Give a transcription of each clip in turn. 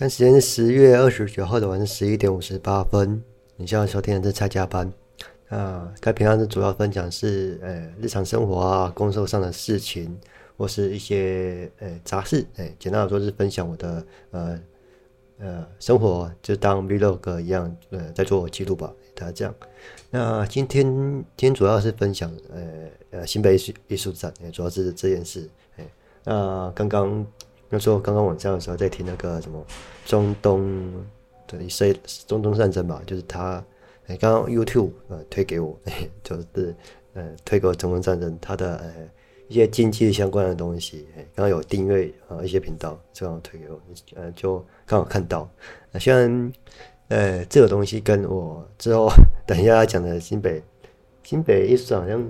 现在时间是十月二十九号的晚上十一点五十八分。你现在收听的是蔡家班。啊，该平常的主要分享是呃日常生活啊，工作上的事情，或是一些呃杂事。哎，简单来说是分享我的呃呃生活，就当 vlog 一样，呃，在做记录吧。大家这样。那今天今天主要是分享呃呃新北艺术艺术展，主要是这件事。哎，那刚刚。那时候刚刚晚上的时候在听那个什么中东的一些中东战争吧，就是他哎刚刚 YouTube 呃推给我，就是呃推给我中东战争他的呃一些经济相关的东西，哎刚刚有订阅啊一些频道，正好推给我，呃就刚好看到，呃虽然呃这个东西跟我之后等一下要讲的新北新北艺术好像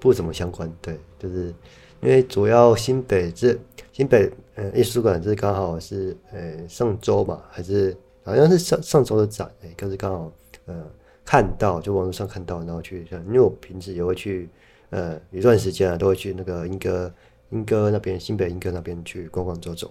不怎么相关，对，就是因为主要新北这新北。呃，艺术馆是刚好是呃上周嘛，还是好像是上上周的展，哎，可是刚好呃看到，就网络上看到，然后去像，因为我平时也会去呃一段时间啊，都会去那个莺歌莺歌那边新北莺歌那边去逛逛走走，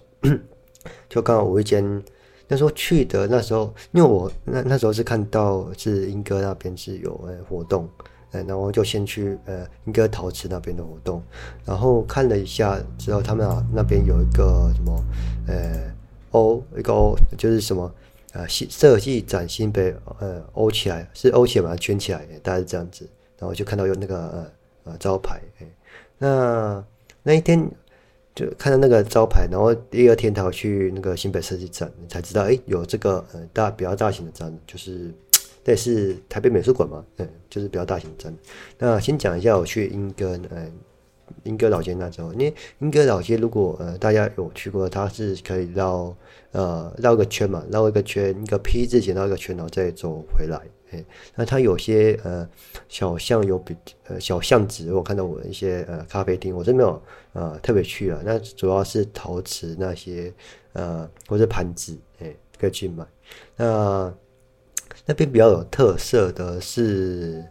就刚好无意间那时候去的那时候，因为我那那时候是看到是莺歌那边是有呃活动。哎，然后就先去呃，莺歌陶瓷那边的活动，然后看了一下，之后他们啊那边有一个什么，呃，欧一个欧就是什么，呃，新设计展新北呃欧起来是欧起来把它圈起来，大概是这样子，然后就看到有那个呃呃招牌，哎，那那一天就看到那个招牌，然后第二天他去那个新北设计展，才知道哎有这个呃大比较大型的展，就是。这是台北美术馆嘛？嗯，就是比较大型展。那先讲一下我去莺歌，嗯，莺歌老街那时候，因为莺歌老街如果呃大家有去过，它是可以绕呃绕个圈嘛，绕一个圈，一个 P 字形绕一个圈，然后再走回来。哎，那它有些呃小巷有比呃小巷子，我看到我一些呃咖啡厅，我真没有呃特别去啊。那主要是陶瓷那些呃或者盘子，哎，可以去买。那那边比较有特色的是，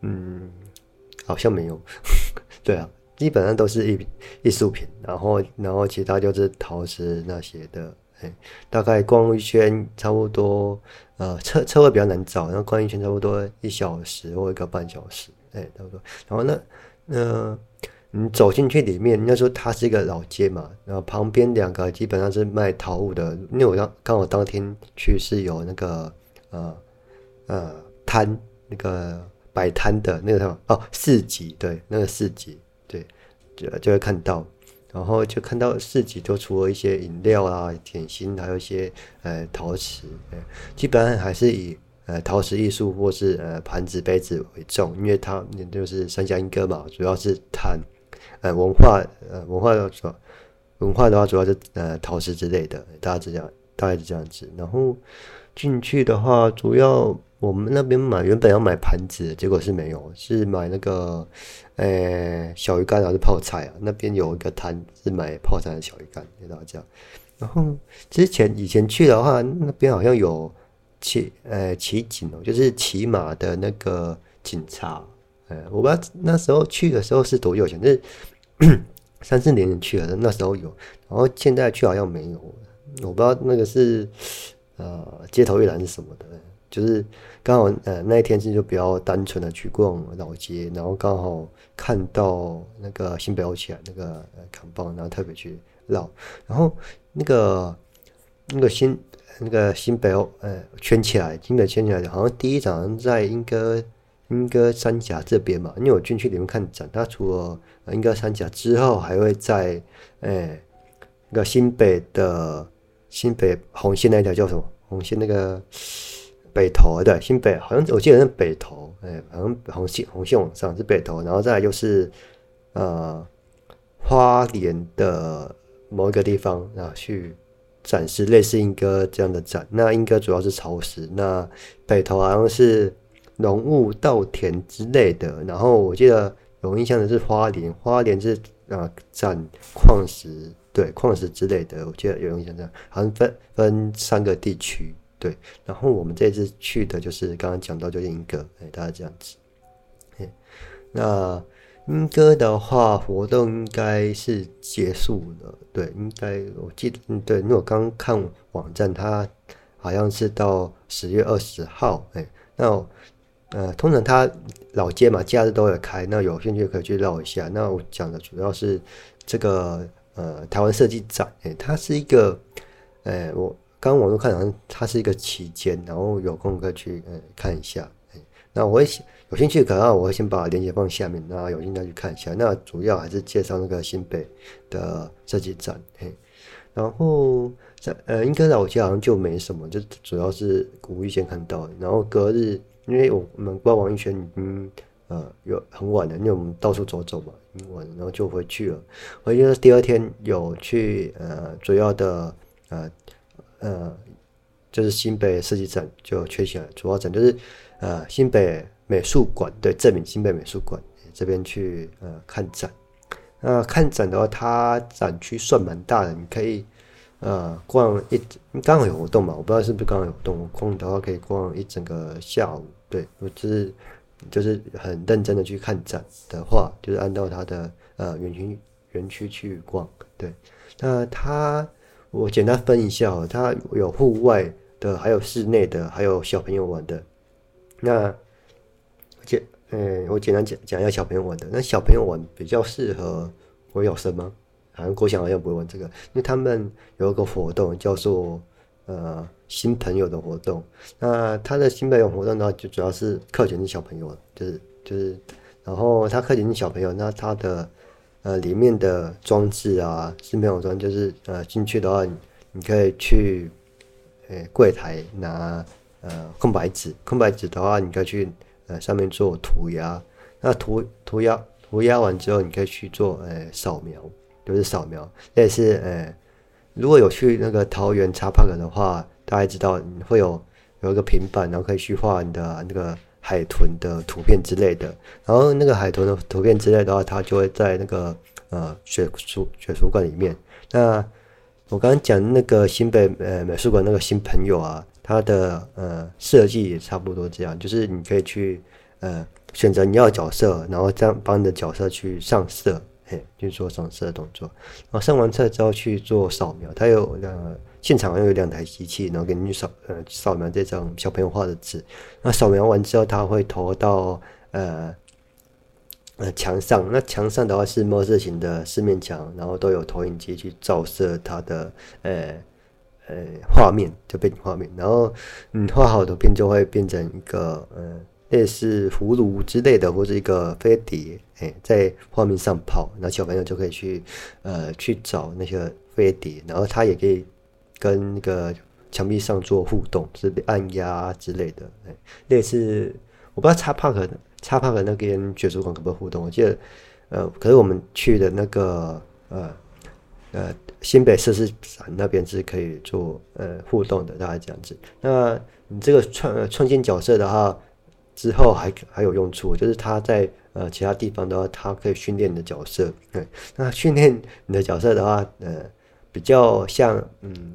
嗯，好像没有，对啊，基本上都是艺艺术品，然后然后其他就是陶瓷那些的，哎，大概逛一圈差不多，呃，车车位比较难找，然后逛一圈差不多一小时或一个半小时，哎，差不多。然后那那你走进去里面，应该说它是一个老街嘛，然后旁边两个基本上是卖陶物的，因为我刚刚好当天去是有那个呃。呃，摊那个摆摊的那个什么哦，市集对，那个市集对，就就会看到，然后就看到市集都除了一些饮料啊、点心，还有一些呃陶瓷，呃，基本上还是以呃陶瓷艺术或是呃盘子杯子为重，因为它就是三峡莺歌嘛，主要是谈呃文化呃文化的说文化的话，主要是呃陶瓷之类的，大家这样，大概是这样子，然后进去的话，主要。我们那边买原本要买盘子，结果是没有，是买那个，呃、小鱼干还是泡菜啊？那边有一个摊是买泡菜的小鱼干给大家。然后之前以前去的话，那边好像有骑，呃，骑警哦，就是骑马的那个警察。呃、我不知道那时候去的时候是多久前，就是 三四年前去了，那时候有。然后现在去好像没有，我不知道那个是呃街头艺廊是什么的。就是刚好呃那一天是就比较单纯的去逛老街，然后刚好看到那个新北欧起来那个呃扛棒，然后特别去绕，然后那个那个新那个新北欧呃圈起来，新北圈起来，好像第一场在莺歌莺歌三峡这边嘛，因为我进去里面看展，它除了莺歌三峡之后，还会在呃那个新北的新北红线那条叫什么红线那个。北投对，新北好像我记得是北投，哎、欸，好像红线红线往上是北投，然后再来就是呃花莲的某一个地方啊去展示类似莺歌这样的展。那莺歌主要是潮石，那北投好像是农务稻田之类的。然后我记得有印象的是花莲，花莲是啊展矿石，对矿石之类的。我记得有印象这样，好像分分三个地区。对，然后我们这次去的就是刚刚讲到就是莺歌，哎，大概这样子，哎，那莺歌的话，活动应该是结束了，对，应该我记得，嗯，对，因为我刚看网站，它好像是到十月二十号，哎，那呃，通常它老街嘛，假日都有开，那有兴趣可以去绕一下。那我讲的主要是这个呃台湾设计展，哎，它是一个，哎，我刚网络看好像它是一个期间，然后有空可以去呃看一下，那我也。有兴趣可能我会先把链接放下面，那有兴趣再去看一下。那主要还是介绍那个新北的设计展，嘿。然后在呃，应该老街好像就没什么，就主要是无意间看到。然后隔日，因为我们逛完一圈已经呃有很晚了，因为我们到处走走嘛，很晚，然后就回去了。回去第二天有去呃主要的呃呃就是新北设计展就缺席了，主要展就是呃新北。美术馆对，证明新北美术馆这边去呃看展。那看展的话，它展区算蛮大的，你可以呃逛一，刚好有活动嘛，我不知道是不是刚好有活动，空的话可以逛一整个下午。对，我就是就是很认真的去看展的话，就是按照它的呃园区园区去逛。对，那它我简单分一下哦，它有户外的，还有室内的，还有小朋友玩的。那简，嗯，我简单讲讲一下小朋友玩的。那小朋友玩比较适合国小生吗？好像国小好像不会玩这个，因为他们有一个活动叫做呃新朋友的活动。那他的新朋友活动呢，就主要是课前是小朋友，就是就是，然后他课前是小朋友，那他的呃里面的装置啊，是没有装就是呃进去的话，你，可以去呃柜台拿呃空白纸，空白纸的话，你可以去。呃，上面做涂鸦，那涂涂鸦涂鸦完之后，你可以去做呃扫描，就是扫描。类似呃，如果有去那个桃园 Xpark 的话，大家知道你会有有一个平板，然后可以去画你的那个海豚的图片之类的。然后那个海豚的图片之类的话，它就会在那个呃学术学术馆里面。那我刚刚讲那个新北呃美术馆那个新朋友啊。它的呃设计也差不多这样，就是你可以去呃选择你要角色，然后这样帮你的角色去上色，嘿，去做上色的动作。然后上完色之后去做扫描，它有呃现场有两台机器，然后给你扫呃扫描这张小朋友画的纸。那扫描完之后，它会投到呃呃墙上。那墙上的话是模式型的四面墙，然后都有投影机去照射它的呃。呃，画面就背景画面，然后你画好的图片就会变成一个呃类似葫芦之类的，或者一个飞碟，哎，在画面上跑，那小朋友就可以去呃去找那些飞碟，然后他也可以跟那个墙壁上做互动，是按压之类的，类似我不知道 Xpark Xpark 那边学术馆可不可以互动？我记得呃，可是我们去的那个呃。呃，新北设施展那边是可以做呃互动的，大概这样子。那你这个创创新角色的话，之后还还有用处，就是他在呃其他地方的话，他可以训练你的角色。对，那训练你的角色的话，呃，比较像嗯，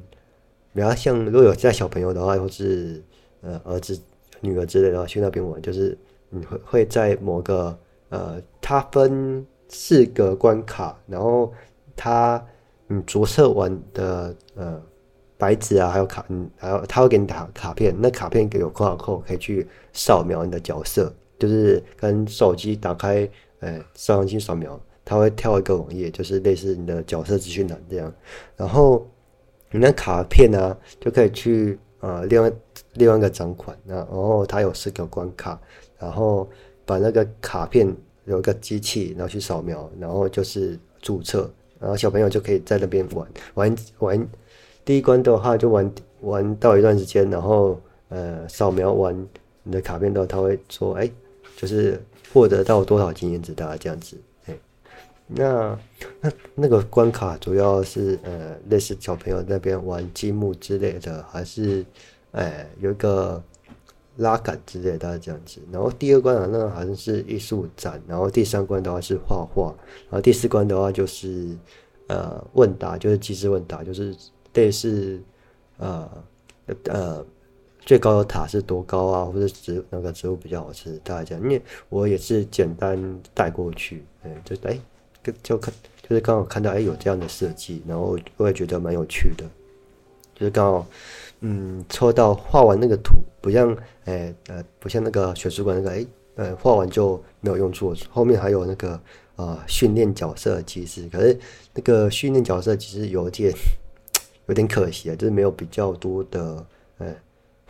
然后像如果有带小朋友的话，或是呃儿子、女儿之类的话去那边玩，就是你会会在某个呃，它分四个关卡，然后它。你着色完的呃白纸啊，还有卡，嗯，还有他会给你打卡片，那卡片给有 QR code 可以去扫描你的角色，就是跟手机打开呃摄像机扫描，它会跳一个网页，就是类似你的角色资讯栏这样。然后你那卡片呢，就可以去呃另外另外一个展馆，然后它有四个关卡，然后把那个卡片有一个机器，然后去扫描，然后就是注册。然后小朋友就可以在那边玩玩玩，第一关的话就玩玩到一段时间，然后呃扫描完你的卡片之后，他会说哎，就是获得到多少经验值，大概这样子。那那那个关卡主要是呃类似小朋友那边玩积木之类的，还是哎有一个。拉杆之类的，大概这样子。然后第二关啊，那好像是艺术展。然后第三关的话是画画。然后第四关的话就是呃问答，就是即时问答，就是类似呃呃最高的塔是多高啊，或者植那个植物比较好吃，大概这样。因为我也是简单带过去，嗯，就哎，就看就是刚好看到哎有这样的设计，然后我也觉得蛮有趣的，就是刚好嗯抽到画完那个图，不像哎呃不像那个学术馆那个哎呃画完就没有用处，后面还有那个啊训练角色机制，可是那个训练角色其实有点。有点可惜啊，就是没有比较多的呃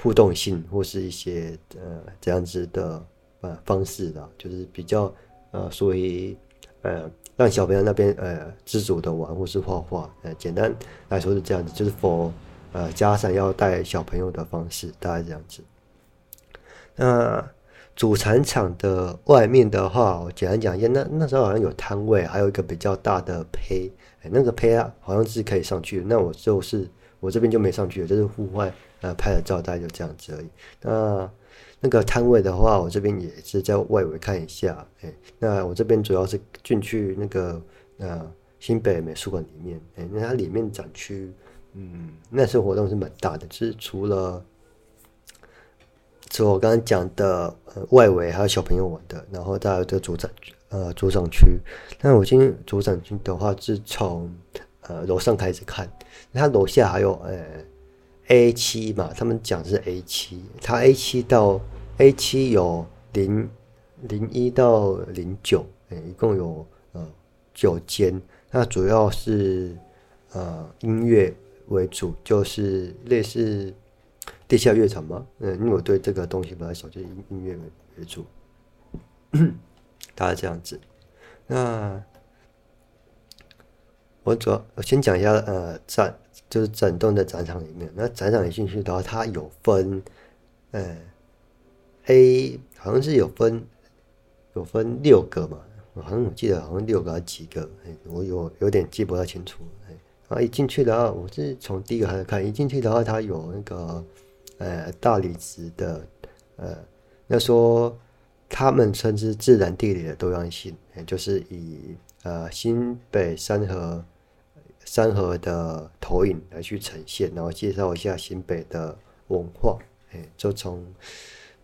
互动性或是一些呃这样子的呃方式的，就是比较呃属于呃让小朋友那边呃自主的玩或是画画，呃简单来说是这样子，就是 for 呃家长要带小朋友的方式，大概这样子。那主产场的外面的话，我简单讲一下，那那时候好像有摊位，还有一个比较大的胚。哎，那个胚啊，好像是可以上去。那我就是我这边就没上去，就是户外呃拍的照，大概就这样子而已。那那个摊位的话，我这边也是在外围看一下。哎，那我这边主要是进去那个呃新北美术馆里面。哎，那它里面展区，嗯，那次活动是蛮大的，就是除了除了我刚刚讲的呃外围还有小朋友玩的，然后再有这个主展。呃，主展区。那我今天主展区的话，是从呃楼上开始看。它楼下还有呃 A 七嘛，他们讲是 A 七，它 A 七到 A 七有零零一到零九，哎，一共有呃九间。那主要是呃音乐为主，就是类似地下乐场嘛。嗯，因为我对这个东西不太熟，就音音乐为为主。大概这样子，那我主要我先讲一下，呃，站就是整栋的展场里面，那展场一进去的话，它有分，呃，A 好像是有分有分六个嘛，好像我记得好像六个还是几个，哎，我有有点记不太清楚，哎，然后一进去的话，我是从第一个开始看，一进去的话，它有那个呃大理石的，呃，那说。他们称之自然地理的多样性，就是以呃新北三河三河的投影来去呈现，然后介绍一下新北的文化，哎，就从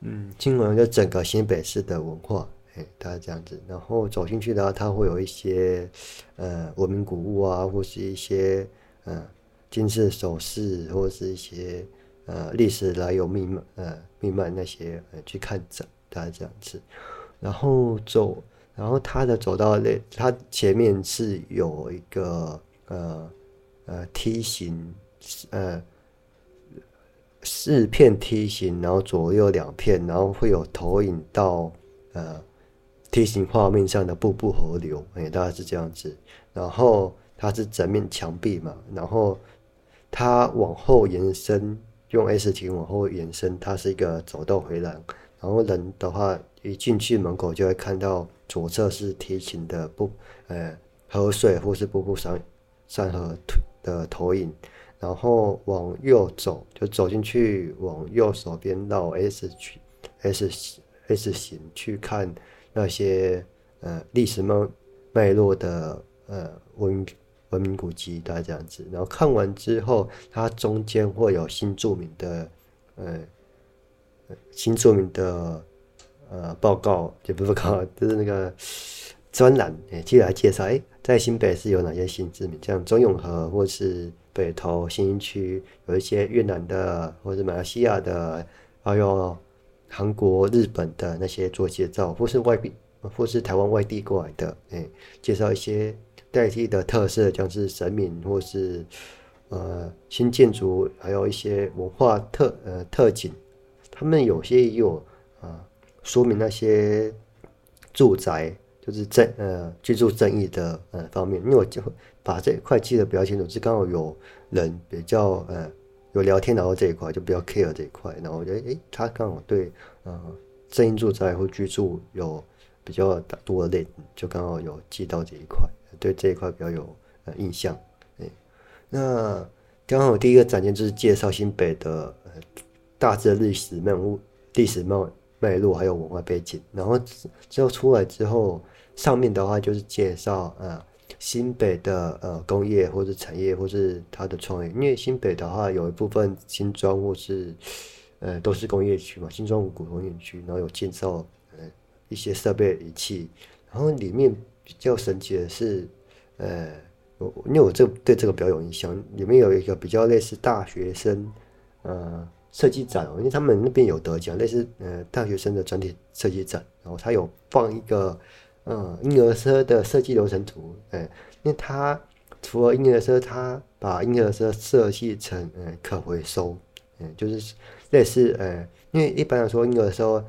嗯，经文就整个新北市的文化，哎，大概这样子。然后走进去的话，它会有一些呃文明古物啊，或是一些呃金饰首饰，或是一些呃历史来有秘密呃秘密那些呃去看展。大概这样子，然后走，然后它的走道那，它前面是有一个呃呃梯形，呃四片梯形，然后左右两片，然后会有投影到呃梯形画面上的瀑布河流，哎，大概是这样子。然后它是整面墙壁嘛，然后它往后延伸，用 S 型往后延伸，它是一个走道回廊。然后人的话，一进去门口就会看到左侧是梯形的不，呃，河水或是瀑布山山河的投影。然后往右走，就走进去，往右手边绕 S 去 S S 型去看那些呃历史脉脉络的呃文文明古迹，大概这样子。然后看完之后，它中间会有新著名的呃。新著名的呃报告，就不是报告，就是那个专栏，哎，接来介绍，哎，在新北市有哪些新知名，像中永和或是北投新区，有一些越南的或是马来西亚的，还有韩国、日本的那些做介绍，或是外地或是台湾外地过来的，哎，介绍一些在地的特色，像是神明或是呃新建筑，还有一些文化特呃特景。他们有些也有啊，说明那些住宅就是正呃居住正义的呃方面，因为我就把这一块记得比较清楚，是刚好有人比较呃有聊天然后这一块就比较 care 这一块，然后我觉得诶，他刚好对呃正义住宅或居住有比较多的类，就刚好有记到这一块，对这一块比较有呃印象。诶，那刚好第一个展件就是介绍新北的。呃大致的历史脉络、历史脉脉络还有文化背景，然后之后出来之后，上面的话就是介绍呃新北的呃工业或者产业或是它的创业，因为新北的话有一部分新庄或是呃都是工业区嘛，新庄五股工业区，然后有建造呃一些设备仪器，然后里面比较神奇的是，呃，我因为我这对这个比较有印象，里面有一个比较类似大学生呃设计展，因为他们那边有得奖，类似呃大学生的专题设计展，然后他有放一个嗯婴儿车的设计流程图，哎、呃，因为他。除了婴儿车，他把婴儿车设计成呃可回收，嗯，就是类似呃，因为一般来说婴儿车，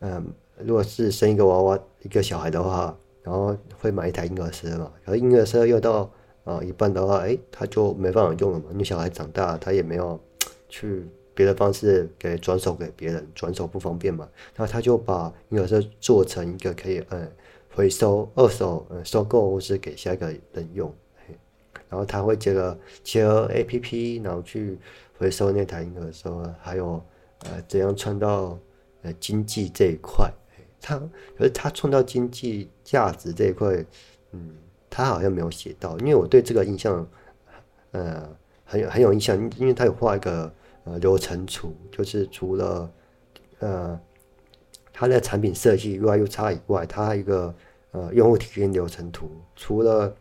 嗯，如果是生一个娃娃一个小孩的话，然后会买一台婴儿车嘛，然后婴儿车用到啊、呃、一半的话，哎，他就没办法用了嘛，因为小孩长大，他也没有去别的方式给转手给别人，转手不方便嘛，然后他就把婴儿车做成一个可以呃回收二手呃收购或是给下一个人用。然后他会结合结合 APP，然后去回收那台婴儿车，还有呃怎样创造呃经济这一块。他可是他创造经济价值这一块，嗯，他好像没有写到。因为我对这个印象呃很有很有印象，因为他有画一个呃流程图，就是除了呃他的产品设计 UI 又差以外，他还有一个呃用户体验流程图，除了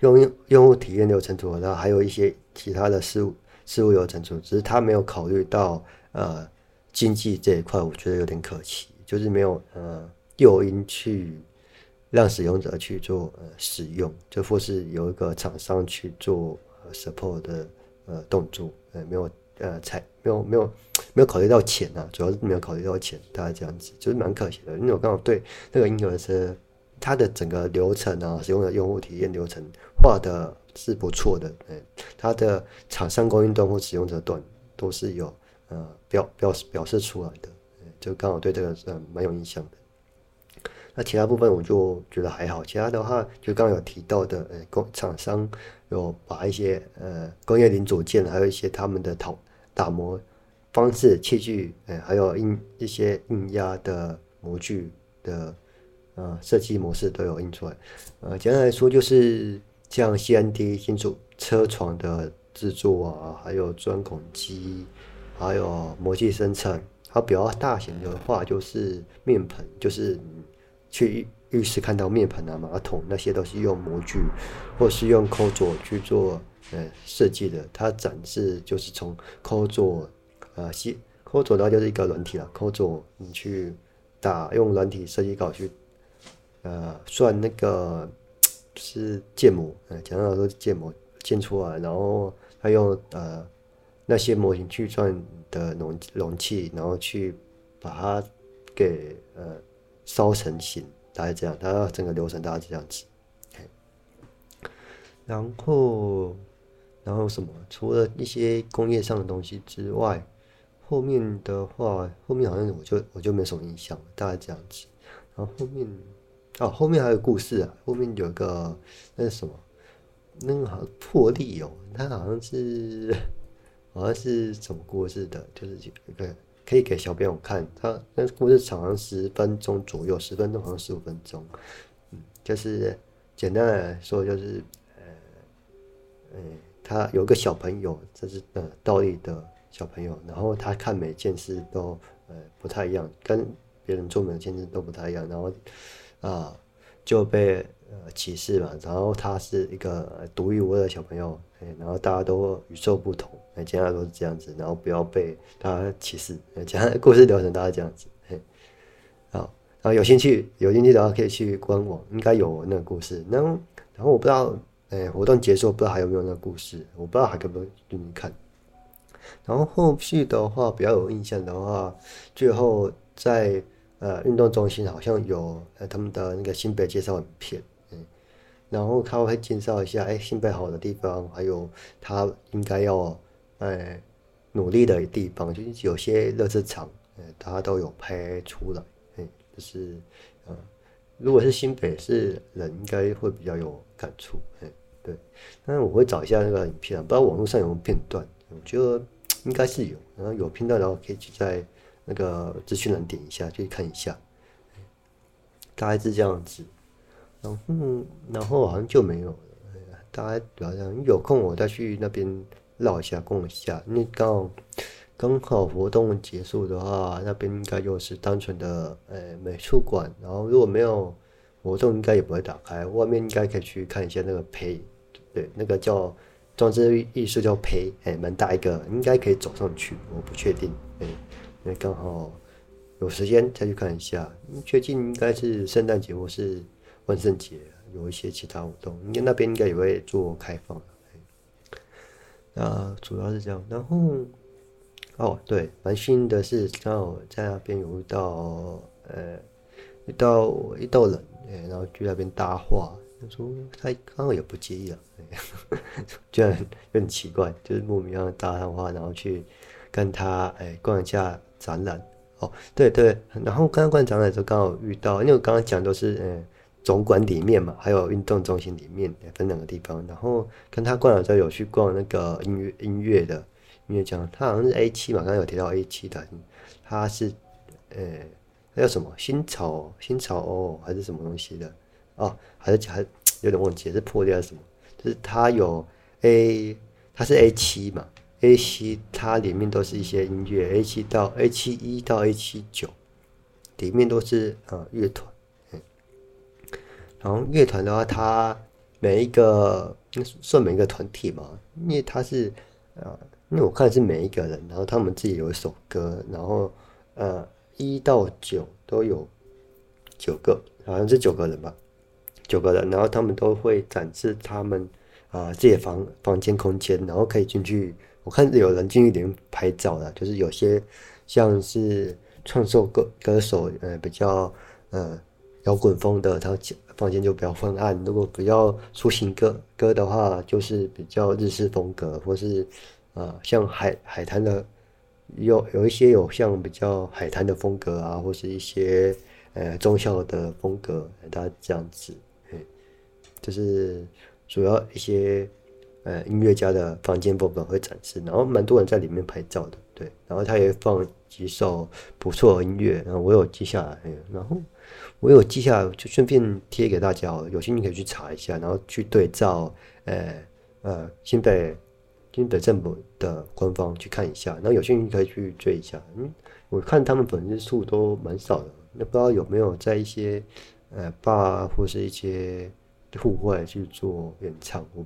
用用户体验流程图，然后还有一些其他的事务事务流程图，只是他没有考虑到呃经济这一块，我觉得有点可惜，就是没有呃诱因去让使用者去做呃使用，就或是有一个厂商去做 support 的呃动作，呃没有呃才没有没有考虑到钱啊，主要是没有考虑到钱，大概这样子，就是蛮可惜的，因为我刚好对那个婴儿车。它的整个流程啊，使用的用户体验流程画的是不错的，哎，它的厂商供应端或使用者端都是有呃表表示表示出来的，就刚好对这个是蛮有印象的。那其他部分我就觉得还好，其他的话就刚刚有提到的，呃，工厂商有把一些呃工业零组件，还有一些他们的陶打磨方式、器具，呃，还有印一些印压的模具的。呃，设计模式都有印出来。呃，简单来说就是像 CNT 金属车床的制作啊，还有钻孔机，还有模具生产。它比较大型的话就是面盆，就是去浴室看到面盆啊、马桶那些都是用模具或是用抠座去做呃设计的。它展示就是从抠座啊，细抠座的话就是一个软体啊，抠座你去打用软体设计稿去。呃，算那个 是建模，呃，讲到说建模建出来，然后他用呃那些模型去算的容容器，然后去把它给呃烧成型，大概这样，它整个流程大概这样子。然后，然后什么？除了一些工业上的东西之外，后面的话，后面好像我就我就没什么印象，大概这样子。然后后面。哦，后面还有故事啊！后面有一个那是什么？那个好像破例哦，他好像是好像是什么故事的？就是一个可以给小朋友看。他那故事长十分钟左右，十分钟好像十五分钟。嗯，就是简单来说，就是呃，呃，他有个小朋友，这是呃倒立的小朋友，然后他看每件事都呃不太一样，跟别人做每件事都不太一样，然后。啊，就被呃歧视嘛，然后他是一个独一无二的小朋友，哎，然后大家都与众不同，哎，接下来都是这样子，然后不要被大家歧视，哎，讲故事流程大概这样子，嘿，好，然后有兴趣有兴趣的话可以去官网，应该有那个故事，然后然后我不知道，哎，活动结束不知道还有没有那个故事，我不知道还可不可以给你看，然后后续的话比较有印象的话，最后在。呃，运动中心好像有呃他们的那个新北介绍影片，嗯，然后他会介绍一下，哎，新北好的地方，还有他应该要哎努力的地方，就是有些垃圾场，呃，他都有拍出来，哎，就是呃，如果是新北市人，应该会比较有感触，哎，对，但是我会找一下那个影片，不知道网络上有没有片段，我觉得应该是有，然后有频道，然后可以去在。那个资讯栏点一下，去看一下，大概是这样子。然后，然后好像就没有了。大概主要这样，有空我再去那边绕一下，逛一下。因为刚好刚好活动结束的话，那边应该就是单纯的呃美术馆。然后如果没有活动，应该也不会打开。外面应该可以去看一下那个培，对，那个叫装置艺术叫胚，哎，蛮大一个，应该可以走上去。我不确定，哎，因为刚好有时间再去看一下。最近应该是圣诞节或是万圣节，有一些其他活动，应该那边应该也会做开放。那主要是这样，然后哦，对，蛮幸运的是刚好在那边有遇到呃遇到一道人，哎，然后去那边搭话，他说他刚好也不介意了，这样有点奇怪，就是莫名其妙搭上话，然后去跟他哎逛一下展览，哦，对对，然后刚刚逛展览的时候刚好遇到，因为我刚刚讲都是嗯。总馆里面嘛，还有运动中心里面分两个地方。然后跟他逛了之后，有去逛那个音乐音乐的音乐奖，他好像是 A 七嘛，刚刚有提到 A 七的，他是呃，那叫什么新潮新潮哦，还是什么东西的哦，还是还 有点忘记是破裂还是什么？就是他有 A，他是 A 七嘛，A 七它里面都是一些音乐，A 七到 A 七一到 A 七九里面都是啊乐团。然后乐团的话，它每一个算每一个团体嘛，因为它是呃，因为我看是每一个人，然后他们自己有一首歌，然后呃一到九都有九个，好像是九个人吧，九个人，然后他们都会展示他们啊、自己的房房间空间，然后可以进去，我看有人进去里面拍照的，就是有些像是创作歌歌手，呃比较呃摇滚风的，他。房间就比较昏暗，如果比较抒情歌歌的话，就是比较日式风格，或是、呃、像海海滩的，有有一些有像比较海滩的风格啊，或是一些呃中校的风格，大家这样子，就是主要一些呃音乐家的房间部分会展示，然后蛮多人在里面拍照的，对，然后他也放几首不错的音乐，然后我有记下来，然后。我有记下来，就顺便贴给大家哦。有兴趣可以去查一下，然后去对照，呃呃，新北新北政府的官方去看一下。然后有兴趣可以去追一下。嗯，我看他们粉丝数都蛮少的，那不知道有没有在一些呃 bar 或是一些户外去做演唱。我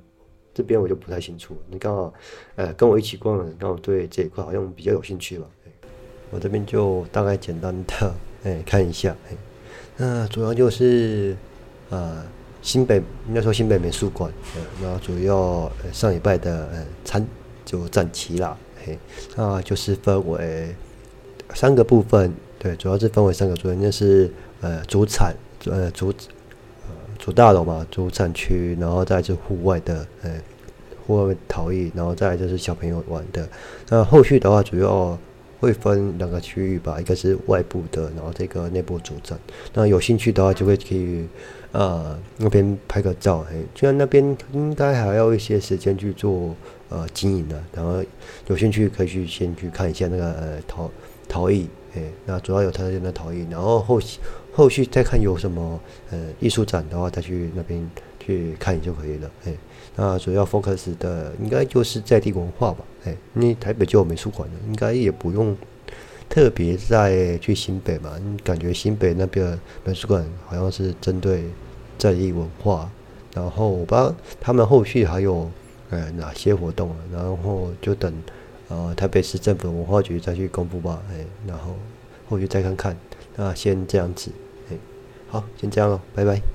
这边我就不太清楚。你刚好呃跟我一起逛的，刚好对这一块好像比较有兴趣吧？我这边就大概简单的哎看一下哎。那主要就是，呃，新北应该说新北美术馆，呃，那主要上礼拜的呃参就展期啦，嘿，那就是分为三个部分，对，主要是分为三个部分，就是呃主产，呃主主大楼嘛，主产区，然后再是户外的，呃户外陶艺，然后再就是小朋友玩的，那后续的话主要。会分两个区域吧，一个是外部的，然后这个内部主展。那有兴趣的话，就会可以呃那边拍个照。嘿，就像那边应该还要一些时间去做呃经营的。然后有兴趣可以去先去看一下那个呃陶陶艺，哎，那主要有他那边的陶艺。然后后续后续再看有什么呃艺术展的话，再去那边去看就可以了。哎，那主要 focus 的应该就是在地文化吧。哎，因为台北就有美术馆了，应该也不用特别再去新北嘛。感觉新北那边美术馆好像是针对在地文化，然后我不知道他们后续还有呃哪些活动，然后就等呃台北市政府文化局再去公布吧。哎，然后后续再看看。那先这样子，好，先这样了，拜拜。